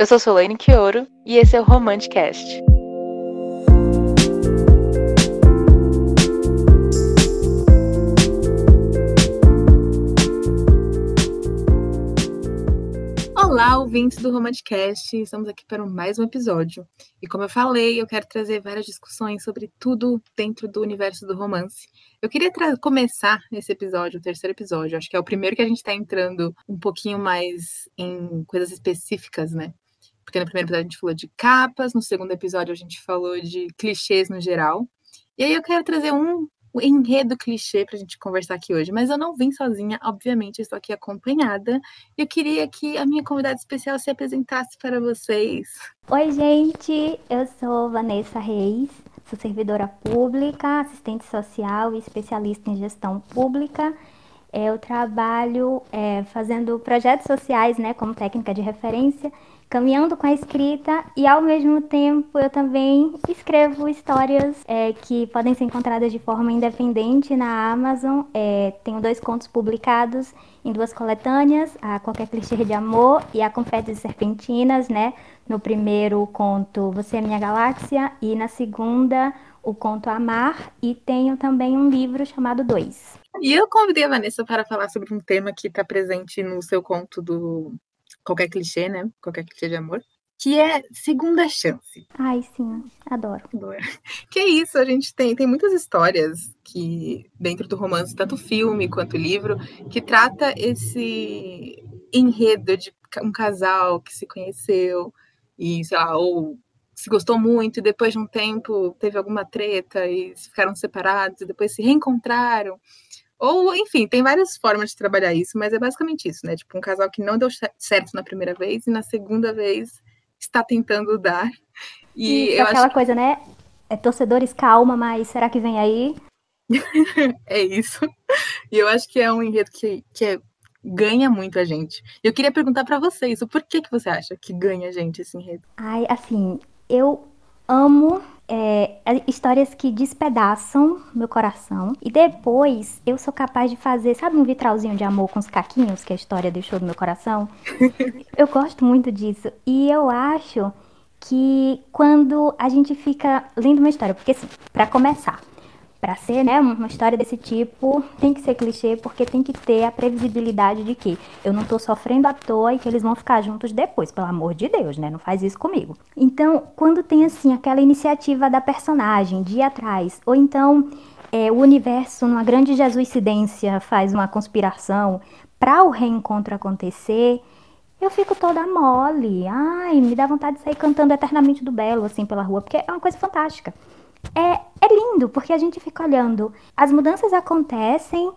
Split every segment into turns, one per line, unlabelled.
Eu sou Solane Quioro e esse é o Romanticast. Olá, ouvintes do Romanticast, estamos aqui para mais um episódio. E como eu falei, eu quero trazer várias discussões sobre tudo dentro do universo do romance. Eu queria começar esse episódio, o terceiro episódio, acho que é o primeiro que a gente está entrando um pouquinho mais em coisas específicas, né? Porque no primeiro episódio a gente falou de capas, no segundo episódio a gente falou de clichês no geral. E aí eu quero trazer um enredo clichê para a gente conversar aqui hoje, mas eu não vim sozinha, obviamente, estou aqui acompanhada. Eu queria que a minha convidada especial se apresentasse para vocês.
Oi, gente, eu sou Vanessa Reis, sou servidora pública, assistente social e especialista em gestão pública. Eu trabalho é, fazendo projetos sociais, né, como técnica de referência caminhando com a escrita e ao mesmo tempo eu também escrevo histórias é, que podem ser encontradas de forma independente na Amazon. É, tenho dois contos publicados em duas coletâneas, a Qualquer Clichê de Amor e a Confetes e Serpentinas, né? No primeiro conto Você é Minha Galáxia e na segunda o conto Amar e tenho também um livro chamado Dois.
E eu convidei a Vanessa para falar sobre um tema que está presente no seu conto do qualquer clichê, né? Qualquer clichê de amor. Que é segunda chance.
Ai, sim, adoro.
adoro. Que é isso, a gente tem, tem muitas histórias que, dentro do romance, tanto filme quanto livro, que trata esse enredo de um casal que se conheceu e, sei lá, ou se gostou muito e depois de um tempo teve alguma treta e ficaram separados e depois se reencontraram. Ou, enfim, tem várias formas de trabalhar isso, mas é basicamente isso, né? Tipo, um casal que não deu certo na primeira vez e na segunda vez está tentando dar.
E, e aquela coisa, né? É, torcedores, calma, mas será que vem aí?
é isso. E eu acho que é um enredo que, que é, ganha muito a gente. Eu queria perguntar para vocês, o porquê que você acha que ganha a gente esse enredo?
Ai, assim, eu amo é, é, histórias que despedaçam meu coração. E depois eu sou capaz de fazer, sabe, um vitralzinho de amor com os caquinhos que a história deixou no meu coração? eu gosto muito disso. E eu acho que quando a gente fica lendo uma história, porque assim, para começar, para ser, né, uma história desse tipo, tem que ser clichê porque tem que ter a previsibilidade de que eu não tô sofrendo à toa e que eles vão ficar juntos depois, pelo amor de Deus, né? Não faz isso comigo. Então, quando tem assim aquela iniciativa da personagem de ir atrás, ou então é, o universo numa grande jesuicidência faz uma conspiração para o reencontro acontecer, eu fico toda mole. Ai, me dá vontade de sair cantando eternamente do belo assim pela rua, porque é uma coisa fantástica é, é lindo, porque a gente fica olhando. As mudanças acontecem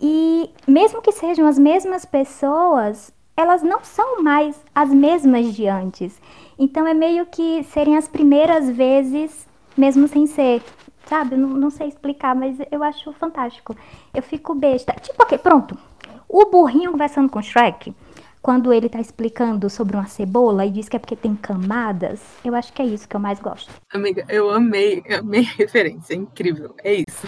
e, mesmo que sejam as mesmas pessoas, elas não são mais as mesmas de antes. Então é meio que serem as primeiras vezes, mesmo sem ser. Sabe? Não, não sei explicar, mas eu acho fantástico. Eu fico besta. Tipo, ok, pronto. O burrinho conversando com o Shrek quando ele tá explicando sobre uma cebola e diz que é porque tem camadas, eu acho que é isso que eu mais gosto.
Amiga, eu amei, amei a referência, é incrível, é isso.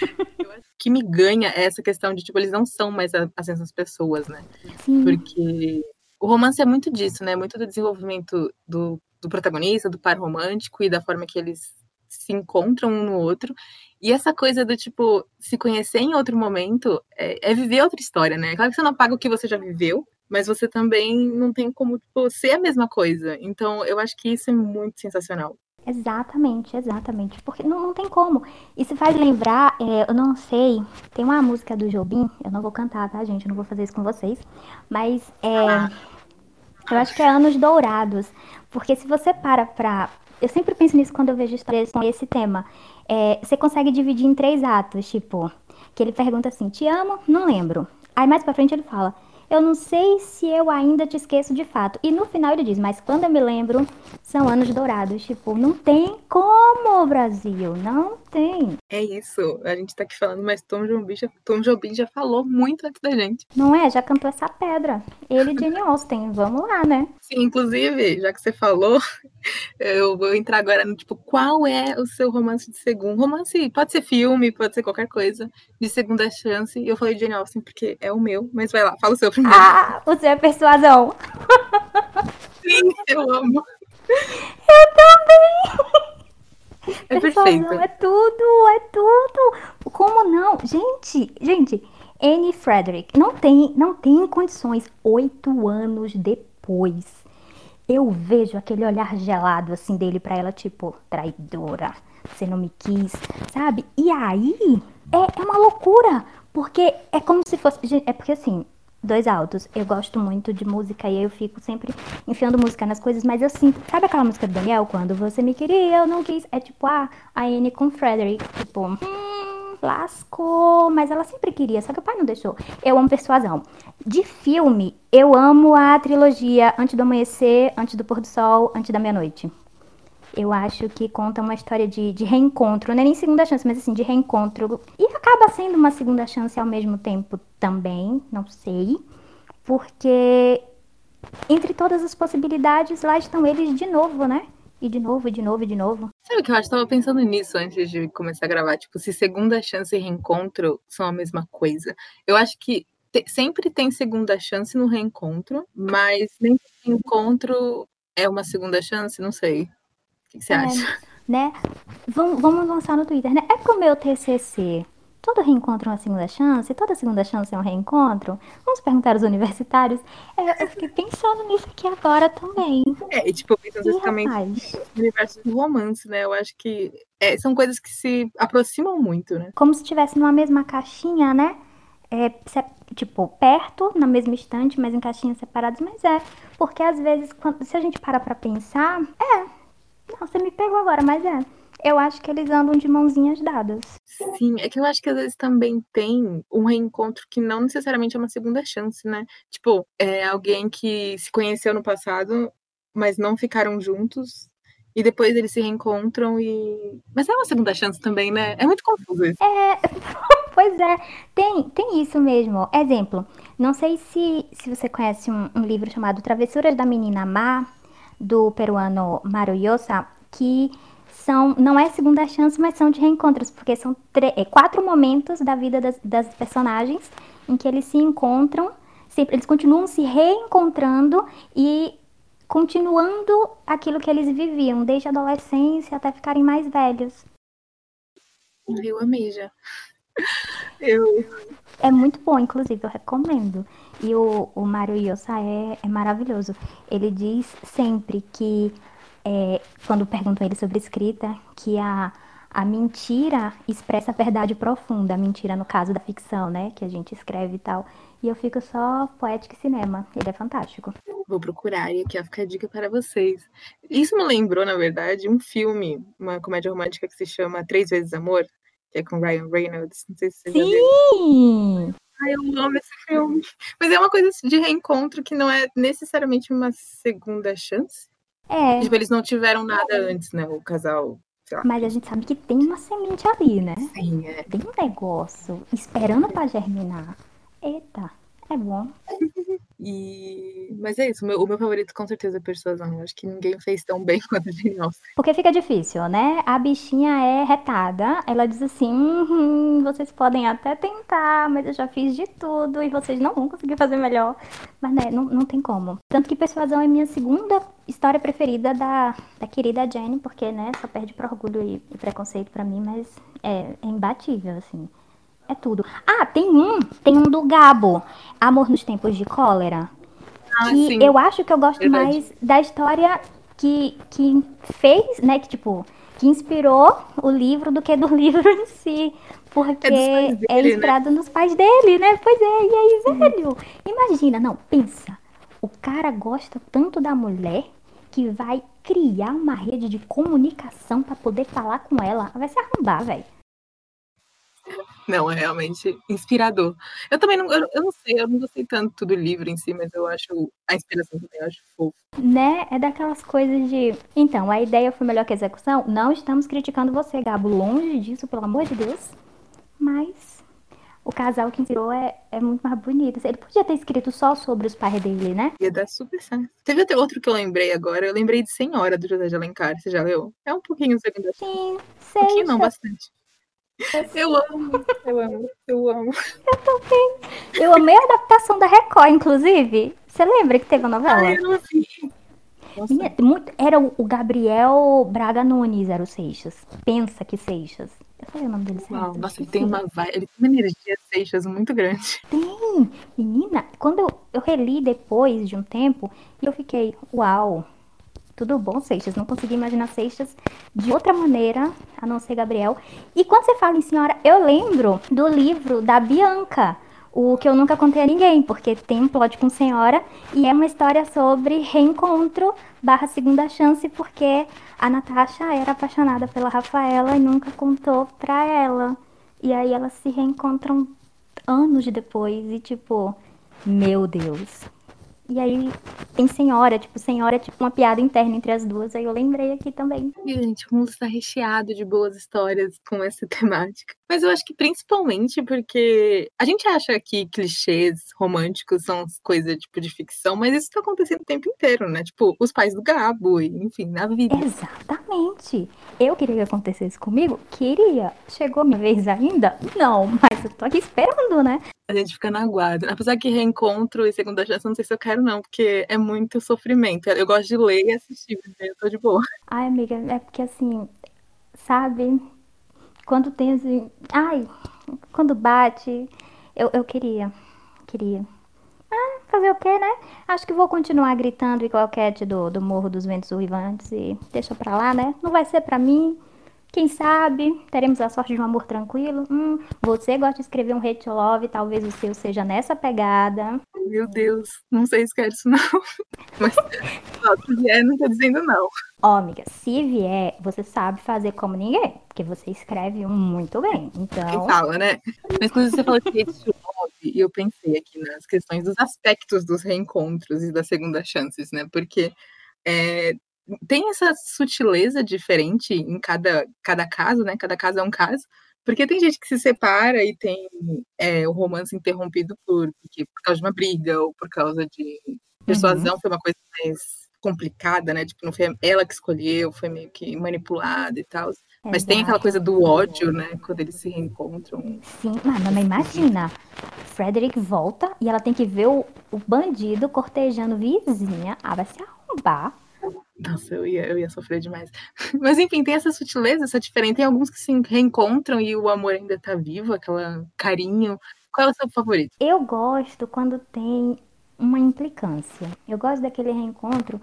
eu acho que me ganha é essa questão de, tipo, eles não são mais as mesmas pessoas, né? Sim. Porque o romance é muito disso, né? Muito do desenvolvimento do, do protagonista, do par romântico e da forma que eles se encontram um no outro. E essa coisa do tipo, se conhecer em outro momento é, é, viver outra história, né? Claro que você não apaga o que você já viveu, mas você também não tem como tipo, ser a mesma coisa. Então, eu acho que isso é muito sensacional.
Exatamente, exatamente. Porque não, não tem como. Isso faz lembrar, é, eu não sei, tem uma música do Jobim, eu não vou cantar, tá, gente? Eu não vou fazer isso com vocês. Mas é. Ah. Eu acho que é Anos Dourados. Porque se você para pra. Eu sempre penso nisso quando eu vejo histórias com esse tema. É, você consegue dividir em três atos, tipo, que ele pergunta assim: Te amo? Não lembro. Aí mais pra frente ele fala: eu não sei se eu ainda te esqueço de fato. E no final ele diz, mas quando eu me lembro, são anos dourados. Tipo, não tem como, Brasil, não tem.
É isso, a gente tá aqui falando, mas Tom Jobim já, Tom Jobim já falou muito antes da gente.
Não é? Já cantou essa pedra. Ele e Jane Austen, vamos lá, né?
Sim, inclusive, já que você falou, eu vou entrar agora no tipo, qual é o seu romance de segundo? Romance, pode ser filme, pode ser qualquer coisa, de segunda chance. E eu falei de Jane Austen porque é o meu, mas vai lá, fala o seu primeiro.
Ah, você é persuasão.
Sim. Eu amo.
Eu também.
É perfeito.
é tudo, é tudo. Como não? Gente, gente, Anne Frederick não tem, não tem condições. Oito anos depois, eu vejo aquele olhar gelado assim dele pra ela, tipo, traidora, você não me quis, sabe? E aí é, é uma loucura, porque é como se fosse. É porque assim. Dois altos. Eu gosto muito de música e eu fico sempre enfiando música nas coisas, mas eu sinto. Sabe aquela música do Daniel? Quando você me queria, eu não quis. É tipo, a Anne com Frederick. Tipo, hum, lascou. Mas ela sempre queria, só que o pai não deixou. Eu amo persuasão. De filme, eu amo a trilogia Antes do Amanhecer, Antes do Pôr do Sol, Antes da Meia-Noite. Eu acho que conta uma história de, de reencontro, não é nem segunda chance, mas assim, de reencontro. E acaba sendo uma segunda chance ao mesmo tempo também, não sei. Porque entre todas as possibilidades, lá estão eles de novo, né? E de novo, e de novo, e de novo.
Sabe o que eu acho? Tava pensando nisso antes de começar a gravar. Tipo, se segunda chance e reencontro são a mesma coisa. Eu acho que te- sempre tem segunda chance no reencontro, mas nem todo reencontro é uma segunda chance, não sei. Que, você
É,
acha?
né? Vamos, vamos lançar no Twitter, né? É pro meu TCC. Todo reencontro é uma segunda chance? Toda segunda chance é um reencontro? Vamos perguntar aos universitários? É, eu fiquei pensando nisso aqui agora também.
É, e, tipo, pensando especificamente no universo do romance, né? Eu acho que é, são coisas que se aproximam muito, né?
Como se estivesse numa mesma caixinha, né? É, se- tipo, perto, na mesma estante, mas em caixinhas separadas, mas é. Porque às vezes, quando- se a gente para pra pensar, é. Não, você me pegou agora, mas é. Eu acho que eles andam de mãozinhas dadas.
Sim, é que eu acho que às vezes também tem um reencontro que não necessariamente é uma segunda chance, né? Tipo, é alguém que se conheceu no passado, mas não ficaram juntos, e depois eles se reencontram e. Mas é uma segunda chance também, né? É muito confuso isso.
Pois é, tem, tem isso mesmo. Exemplo, não sei se, se você conhece um, um livro chamado Travessuras da Menina Má, do peruano Maru Yosa, que são, não é segunda chance, mas são de reencontros, porque são é, quatro momentos da vida das, das personagens em que eles se encontram, sempre, eles continuam se reencontrando e continuando aquilo que eles viviam, desde a adolescência até ficarem mais velhos.
Eu amei já. Eu.
É muito bom, inclusive, eu recomendo. E o, o Mario Yosa é, é maravilhoso. Ele diz sempre que, é, quando perguntam ele sobre escrita, que a, a mentira expressa a verdade profunda. A mentira, no caso da ficção, né? Que a gente escreve e tal. E eu fico só poética e cinema. Ele é fantástico.
Vou procurar e aqui ó, fica a dica para vocês. Isso me lembrou, na verdade, um filme, uma comédia romântica que se chama Três Vezes Amor, que é com Ryan Reynolds. Não sei se você já viu.
Sim!
Ai, eu amo esse filme. Mas é uma coisa de reencontro que não é necessariamente uma segunda chance.
É,
Tipo, eles não tiveram nada antes, né? O casal,
mas a gente sabe que tem uma semente ali, né?
Sim, é.
Tem um negócio esperando pra germinar. Eita, é bom.
E... Mas é isso, o meu, o meu favorito com certeza é Persuasão. Eu acho que ninguém fez tão bem quanto a Jane Austen.
Porque fica difícil, né? A bichinha é retada. Ela diz assim: "Uhum, vocês podem até tentar, mas eu já fiz de tudo e vocês não vão conseguir fazer melhor. Mas, né, não, não tem como. Tanto que Persuasão é minha segunda história preferida da, da querida Jane, porque, né, só perde por orgulho e, e preconceito pra mim, mas é, é imbatível, assim. É tudo. Ah, tem um, tem um do Gabo, Amor nos Tempos de Cólera.
Ah,
que
sim.
eu acho que eu gosto
Verdade.
mais da história que, que fez, né, que tipo, que inspirou o livro do que do livro em si. Porque
É pais
é,
dele, né?
inspirado nos pais dele, né? Pois é, e aí, velho? Imagina, não, pensa. O cara gosta tanto da mulher que vai criar uma rede de comunicação pra poder falar com ela. Vai se arrombar, velho.
Não, é realmente inspirador. Eu também não, eu, eu não sei, eu não gostei tanto do livro em si, mas eu acho a inspiração também, eu acho fofo.
Né? É daquelas coisas de. Então, a ideia foi melhor que a execução? Não estamos criticando você, Gabo. Longe disso, pelo amor de Deus. Mas o casal que inspirou é, é muito mais bonito. Ele podia ter escrito só sobre os pais dele, né?
Ia dar super certo. Teve até outro que eu lembrei agora, eu lembrei de Senhora, do José de Alencar, você já leu? É um pouquinho segunda.
Sim,
Um
sei.
pouquinho não, bastante. Eu amo, eu amo, eu amo.
Eu amei a adaptação da Record, inclusive. Você lembra que teve a novela?
Ai, eu não vi.
Minha, muito, era o Gabriel Braga Nunes, era o Seixas. Pensa que Seixas. Eu falei o nome dele certo.
Uau, nossa, ele tem, uma, ele tem uma energia Seixas muito grande.
Tem! Menina, quando eu, eu reli depois de um tempo, eu fiquei, uau, tudo bom, Seixas. Não consegui imaginar Seixas de outra maneira, a não ser Gabriel. E quando você fala em senhora, eu lembro do livro da Bianca, o que eu nunca contei a ninguém, porque tem um plot com senhora e é uma história sobre reencontro barra segunda chance, porque a Natasha era apaixonada pela Rafaela e nunca contou pra ela. E aí elas se reencontram anos depois e tipo, meu Deus, e aí tem senhora, tipo, senhora é tipo uma piada interna entre as duas. Aí eu lembrei aqui também.
Gente, o mundo está recheado de boas histórias com essa temática. Mas eu acho que principalmente porque a gente acha que clichês românticos são coisas tipo de ficção, mas isso está acontecendo o tempo inteiro, né? Tipo, os pais do Gabo, enfim, na vida.
Exatamente. Eu queria que acontecesse comigo? Queria. Chegou minha vez ainda? Não, mas eu tô aqui esperando, né?
A gente fica na guarda. Apesar que reencontro e segunda chance, não sei se eu quero, não, porque é muito sofrimento. Eu gosto de ler e assistir, eu tô de boa.
Ai, amiga, é porque assim, sabe? Quando tem assim. Ai, quando bate, eu, eu queria. Queria. Ah, fazer o quê, né? Acho que vou continuar gritando igual a Cat do, do Morro dos Ventos Uivantes e deixa pra lá, né? Não vai ser pra mim. Quem sabe teremos a sorte de um amor tranquilo? Hum, você gosta de escrever um hate love, talvez o seu seja nessa pegada.
Meu Deus, não sei se quer isso não. Mas se vier, não tô dizendo não.
Ó, oh, amiga, se vier, você sabe fazer como ninguém, porque você escreve muito bem. Então.
Quem fala, né? Mas quando você falou de hate love, e eu pensei aqui nas questões dos aspectos dos reencontros e das segundas chances, né? Porque é, tem essa sutileza diferente em cada, cada caso, né? Cada caso é um caso. Porque tem gente que se separa e tem é, o romance interrompido por, porque, por causa de uma briga ou por causa de persuasão, uhum. foi uma coisa mais complicada, né? Tipo, não foi ela que escolheu, foi meio que manipulada e tal. Mas tem aquela coisa do ódio, né? Quando eles se reencontram.
Sim, mas imagina. Frederick volta e ela tem que ver o, o bandido cortejando vizinha. Ah, vai se arrombar.
Nossa, eu ia, eu ia sofrer demais. Mas enfim, tem essa sutileza, essa diferença. Tem alguns que se reencontram e o amor ainda tá vivo, aquela carinho. Qual é o seu favorito?
Eu gosto quando tem uma implicância. Eu gosto daquele reencontro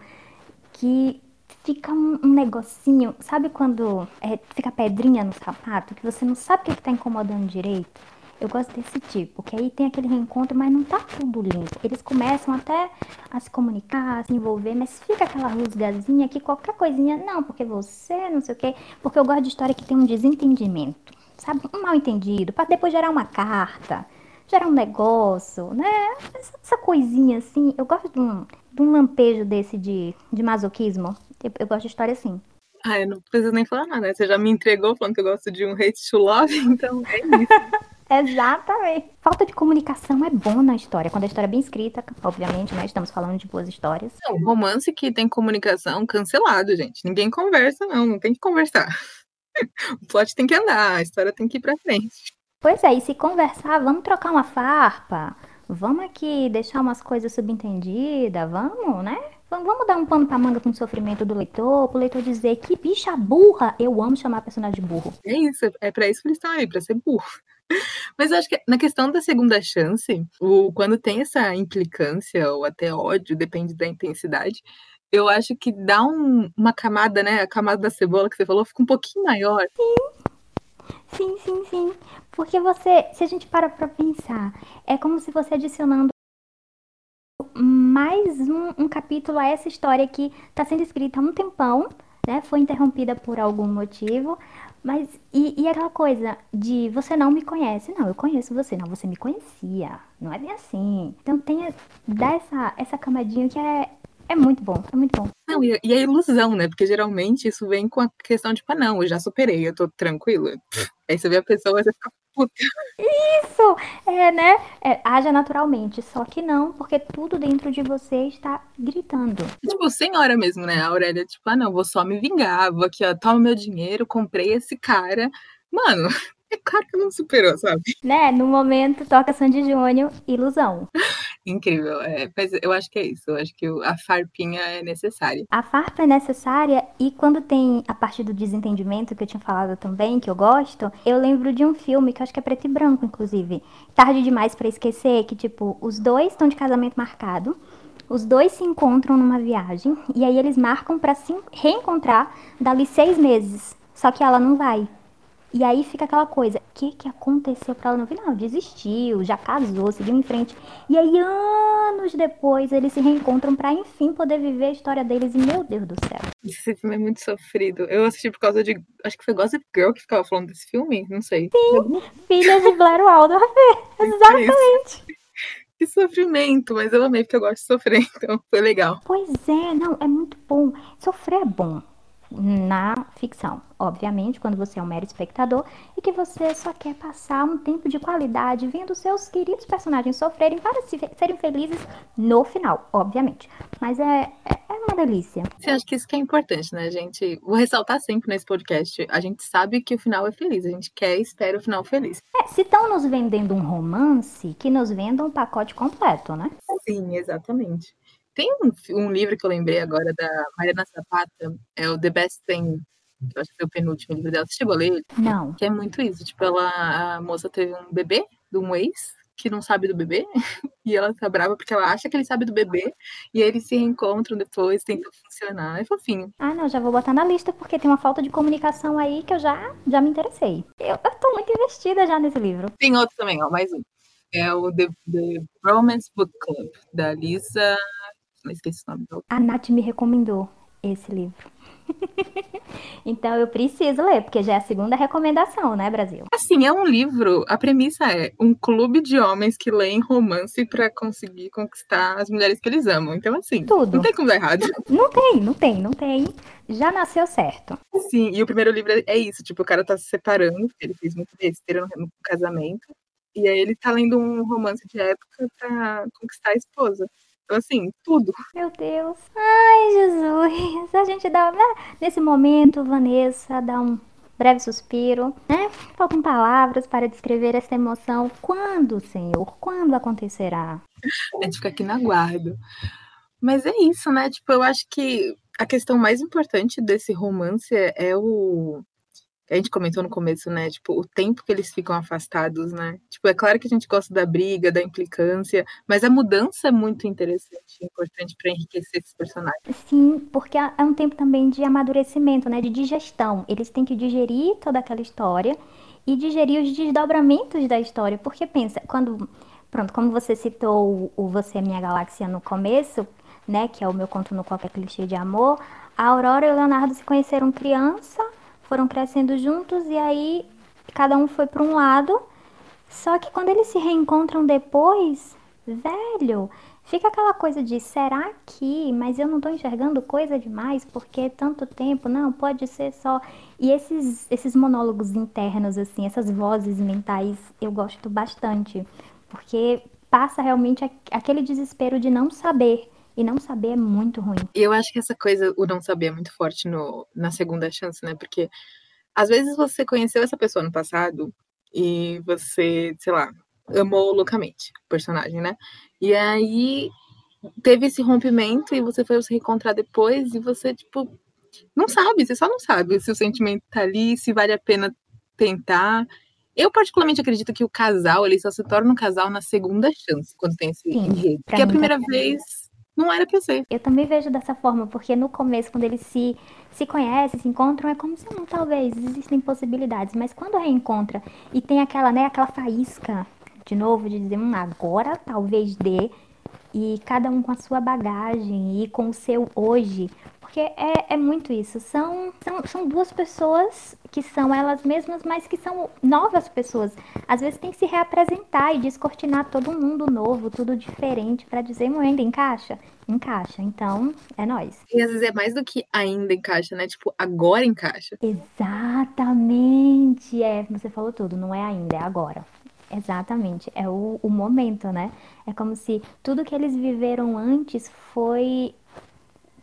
que fica um, negocinho, sabe quando é, fica pedrinha no sapato, que você não sabe o que, é está incomodando direito? Eu gosto desse tipo, que aí tem aquele reencontro, mas não tá tudo limpo. Eles começam até a se comunicar, a se envolver, mas fica aquela rusgazinha que qualquer coisinha, não, porque você, não sei o quê. Porque eu gosto de história que tem um desentendimento, sabe? Um mal entendido, para depois gerar uma carta, gerar um negócio, né? Essa, essa coisinha assim. Eu gosto de um, de um lampejo desse de, de masoquismo. Eu, eu gosto de história assim.
Ah, eu não preciso nem falar nada, né? Você já me entregou falando que eu gosto de um hate to love, então é isso.
Exatamente. Falta de comunicação é bom na história. Quando a história é bem escrita, obviamente, né? Estamos falando de boas histórias.
Não, romance que tem comunicação cancelado, gente. Ninguém conversa, não. Não tem que conversar. o plot tem que andar, a história tem que ir pra frente.
Pois é, e se conversar, vamos trocar uma farpa. Vamos aqui deixar umas coisas subentendidas, vamos, né? Vamos dar um pano pra manga com o sofrimento do leitor, pro leitor dizer que bicha burra. Eu amo chamar personagem de burro.
É isso, é pra isso que eles estão aí, pra ser burro. Mas acho que na questão da segunda chance, o, quando tem essa implicância ou até ódio, depende da intensidade, eu acho que dá um, uma camada, né? A camada da cebola que você falou fica um pouquinho maior.
Sim. Sim, sim, sim. Porque você, se a gente para pra pensar, é como se você adicionando mais um, um capítulo a essa história que está sendo escrita há um tempão, né? Foi interrompida por algum motivo, mas, e, e aquela coisa de você não me conhece. Não, eu conheço você. Não, você me conhecia. Não é bem assim. Então tem dá essa, essa camadinha que é, é muito bom, é muito bom.
Não, e, e a ilusão, né? Porque geralmente isso vem com a questão de, tipo, ah, não, eu já superei, eu tô tranquila. Aí você vê a pessoa, você fica puta.
Isso! É, né? É, haja naturalmente. Só que não, porque tudo dentro de você está gritando.
Tipo, senhora mesmo, né? A Aurélia, tipo, ah, não, vou só me vingar, vou aqui, ó, toma meu dinheiro, comprei esse cara. Mano, é claro que não superou, sabe?
Né? No momento toca Sandy Júnior, ilusão.
Incrível. É, mas eu acho que é isso. Eu acho que a farpinha é necessária.
A farpa é necessária e quando tem a parte do desentendimento que eu tinha falado também, que eu gosto, eu lembro de um filme que eu acho que é preto e branco, inclusive. Tarde demais para esquecer, que tipo, os dois estão de casamento marcado. Os dois se encontram numa viagem e aí eles marcam para se reencontrar dali seis meses. Só que ela não vai. E aí fica aquela coisa, o que que aconteceu pra ela no final? Desistiu, já casou, seguiu em frente. E aí, anos depois, eles se reencontram para enfim poder viver a história deles. E meu Deus do céu.
Esse filme é muito sofrido. Eu assisti por causa de. Acho que foi Gossip Girl que ficava falando desse filme, não sei.
Sim, Filha de Blair Waldorf. Exatamente.
Que sofrimento, mas eu amei porque eu gosto de sofrer, então foi legal.
Pois é, não, é muito bom. Sofrer é bom na ficção. Obviamente, quando você é um mero espectador e que você só quer passar um tempo de qualidade vendo seus queridos personagens sofrerem para serem felizes no final, obviamente. Mas é, é, é uma delícia.
Sim, acho que isso que é importante, né, gente? Vou ressaltar sempre nesse podcast. A gente sabe que o final é feliz, a gente quer e espera o final feliz.
É, se estão nos vendendo um romance, que nos vendam um pacote completo, né?
Sim, exatamente. Tem um, um, livro que eu lembrei agora da Mariana Zapata, é o The Best Thing, que eu acho que foi o penúltimo livro dela. Você chegou a ler ele?
Não.
Que é muito isso. Tipo, ela, a moça teve um bebê de um ex que não sabe do bebê, e ela tá brava porque ela acha que ele sabe do bebê, e aí eles se reencontram depois, tentam funcionar. É fofinho.
Ah, não, já vou botar na lista porque tem uma falta de comunicação aí que eu já, já me interessei. Eu, eu tô muito investida já nesse livro.
Tem outro também, ó, mais um. É o The, The Romance Book Club, da Lisa não esqueci o nome do
A Nath me recomendou esse livro. então eu preciso ler, porque já é a segunda recomendação, né, Brasil?
Assim, é um livro. A premissa é um clube de homens que leem romance para conseguir conquistar as mulheres que eles amam. Então, assim, Tudo. não tem como dar errado.
Não tem, não tem, não tem. Já nasceu certo.
Sim, e o primeiro livro é isso: tipo, o cara tá se separando, ele fez muito besteira no casamento. E aí ele tá lendo um romance de época pra conquistar a esposa assim, tudo.
Meu Deus. Ai, Jesus. A gente dá. Né? Nesse momento, Vanessa dá um breve suspiro, né? Faltam palavras para descrever essa emoção. Quando, Senhor? Quando acontecerá?
A gente fica aqui na guarda. Mas é isso, né? Tipo, eu acho que a questão mais importante desse romance é o a gente comentou no começo, né? Tipo, o tempo que eles ficam afastados, né? Tipo, é claro que a gente gosta da briga, da implicância, mas a mudança é muito interessante e importante para enriquecer esses personagens.
Sim, porque é um tempo também de amadurecimento, né? De digestão. Eles têm que digerir toda aquela história e digerir os desdobramentos da história. Porque pensa, quando. Pronto, como você citou o Você é Minha Galáxia no começo, né? Que é o meu conto no qualquer clichê de amor. A Aurora e o Leonardo se conheceram criança foram crescendo juntos e aí cada um foi para um lado. Só que quando eles se reencontram depois, velho, fica aquela coisa de será que, mas eu não tô enxergando coisa demais porque tanto tempo, não, pode ser só. E esses esses monólogos internos assim, essas vozes mentais, eu gosto bastante, porque passa realmente aquele desespero de não saber. E não saber é muito ruim.
E eu acho que essa coisa, o não saber, é muito forte no, na segunda chance, né? Porque às vezes você conheceu essa pessoa no passado e você, sei lá, amou loucamente o personagem, né? E aí teve esse rompimento e você foi se reencontrar depois e você, tipo, não sabe, você só não sabe se o sentimento tá ali, se vale a pena tentar. Eu particularmente acredito que o casal, ele só se torna um casal na segunda chance, quando tem esse Sim, enredo. Porque a primeira vez não era pra ser.
Eu também vejo dessa forma, porque no começo, quando eles se, se conhecem, se encontram, é como se não, talvez, existem possibilidades. Mas quando reencontra e tem aquela, né, aquela faísca de novo de dizer, hum, agora talvez dê, e cada um com a sua bagagem e com o seu hoje, porque é, é muito isso. São, são, são duas pessoas que são elas mesmas, mas que são novas pessoas. Às vezes tem que se reapresentar e descortinar todo mundo novo, tudo diferente, para dizer, ainda encaixa? Encaixa. Então, é nós.
E às vezes é mais do que ainda encaixa, né? Tipo, agora encaixa.
Exatamente. É, você falou tudo, não é ainda, é agora. Exatamente, é o, o momento, né? É como se tudo que eles viveram antes foi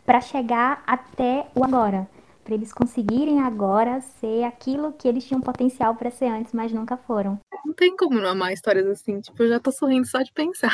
para chegar até o agora. para eles conseguirem agora ser aquilo que eles tinham potencial para ser antes, mas nunca foram.
Não tem como não amar histórias assim, tipo, eu já tô sorrindo só de pensar.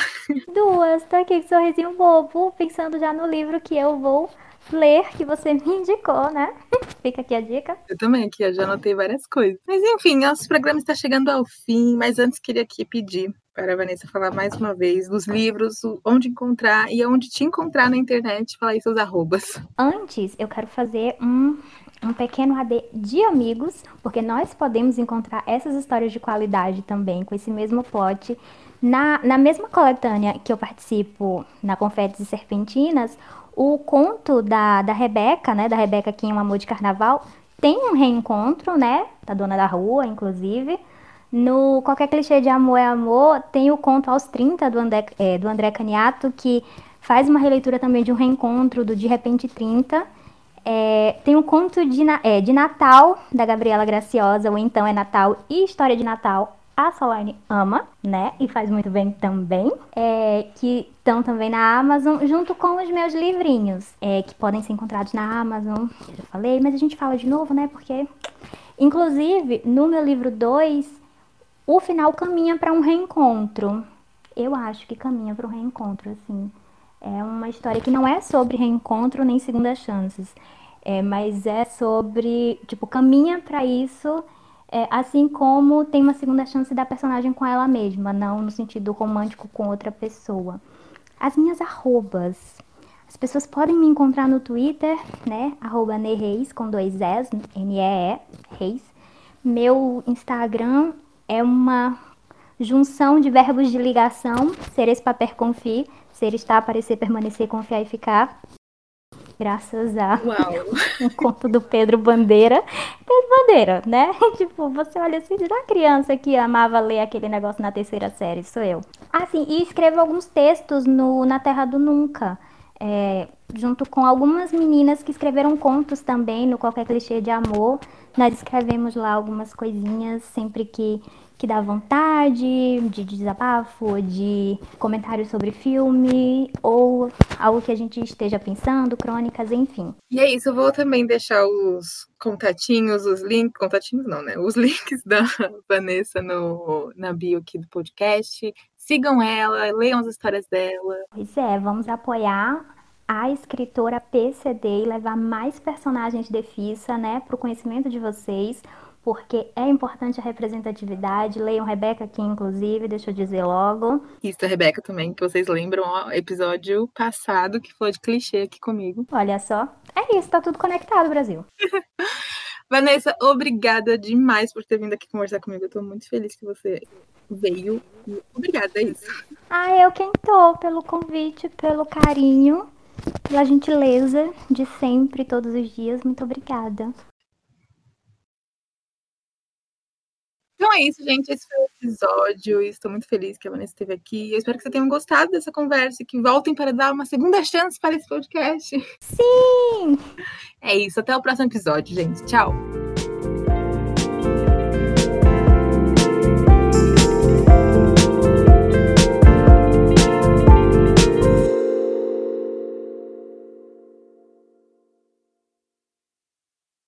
Duas, tô aqui com sorrisinho bobo, pensando já no livro que eu vou ler, que você me indicou, né? Fica aqui a dica.
Eu também aqui, eu já anotei várias coisas. Mas enfim, nosso programa está chegando ao fim, mas antes queria aqui pedir para a Vanessa falar mais uma vez dos livros, onde encontrar e onde te encontrar na internet, falar aí seus arrobas.
Antes, eu quero fazer um, um pequeno AD de amigos, porque nós podemos encontrar essas histórias de qualidade também, com esse mesmo plot. Na, na mesma coletânea que eu participo na Confetes e Serpentinas, o conto da, da Rebeca, né, da Rebeca aqui em Um Amor de Carnaval, tem um reencontro, né, da Dona da Rua, inclusive, no Qualquer Clichê de Amor é Amor, tem o conto aos 30 do André, é, do André Caniato, que faz uma releitura também de um reencontro do De Repente 30. É, tem um conto de, é, de Natal, da Gabriela Graciosa, ou então é Natal e História de Natal. A Solange ama, né? E faz muito bem também. É, que estão também na Amazon, junto com os meus livrinhos, é, que podem ser encontrados na Amazon. Já falei, mas a gente fala de novo, né? Porque, inclusive, no meu livro 2, o final caminha para um reencontro. Eu acho que caminha para um reencontro, assim. É uma história que não é sobre reencontro nem segundas chances, é, mas é sobre, tipo, caminha para isso, é, assim como tem uma segunda chance da personagem com ela mesma, não no sentido romântico com outra pessoa. As minhas arrobas. As pessoas podem me encontrar no Twitter, né? Arroba Nereis, com dois S, N-E-E, Reis. Meu Instagram é uma junção de verbos de ligação, ser esse paper confie, ser estar, aparecer, permanecer, confiar e ficar. Graças a um conto do Pedro Bandeira. Pedro Bandeira, né? tipo, você olha assim, da criança que amava ler aquele negócio na terceira série, sou eu. Ah, sim, e escrevo alguns textos no Na Terra do Nunca. É, junto com algumas meninas que escreveram contos também no Qualquer Clichê de Amor. Nós escrevemos lá algumas coisinhas sempre que, que dá vontade, de desabafo, de comentários sobre filme, ou algo que a gente esteja pensando, crônicas, enfim.
E é isso, eu vou também deixar os contatinhos, os links, contatinhos não, né? Os links da Vanessa no, na bio aqui do podcast. Sigam ela, leiam as histórias dela.
Pois é, vamos apoiar a escritora PCD e levar mais personagens de FISA, né, para o conhecimento de vocês, porque é importante a representatividade. Leiam Rebeca aqui, inclusive, deixa eu dizer logo.
Isso, a Rebeca também, que vocês lembram, o episódio passado que foi de clichê aqui comigo.
Olha só. É isso, tá tudo conectado, Brasil.
Vanessa, obrigada demais por ter vindo aqui conversar comigo. Eu tô muito feliz que você veio. Obrigada, é isso.
Ah, eu quem tô pelo convite, pelo carinho pela gentileza de sempre, todos os dias. Muito obrigada.
Então é isso, gente. Esse foi o episódio. Estou muito feliz que a Vanessa esteve aqui. Eu espero que vocês tenham gostado dessa conversa e que voltem para dar uma segunda chance para esse podcast.
Sim!
É isso. Até o próximo episódio, gente. Tchau.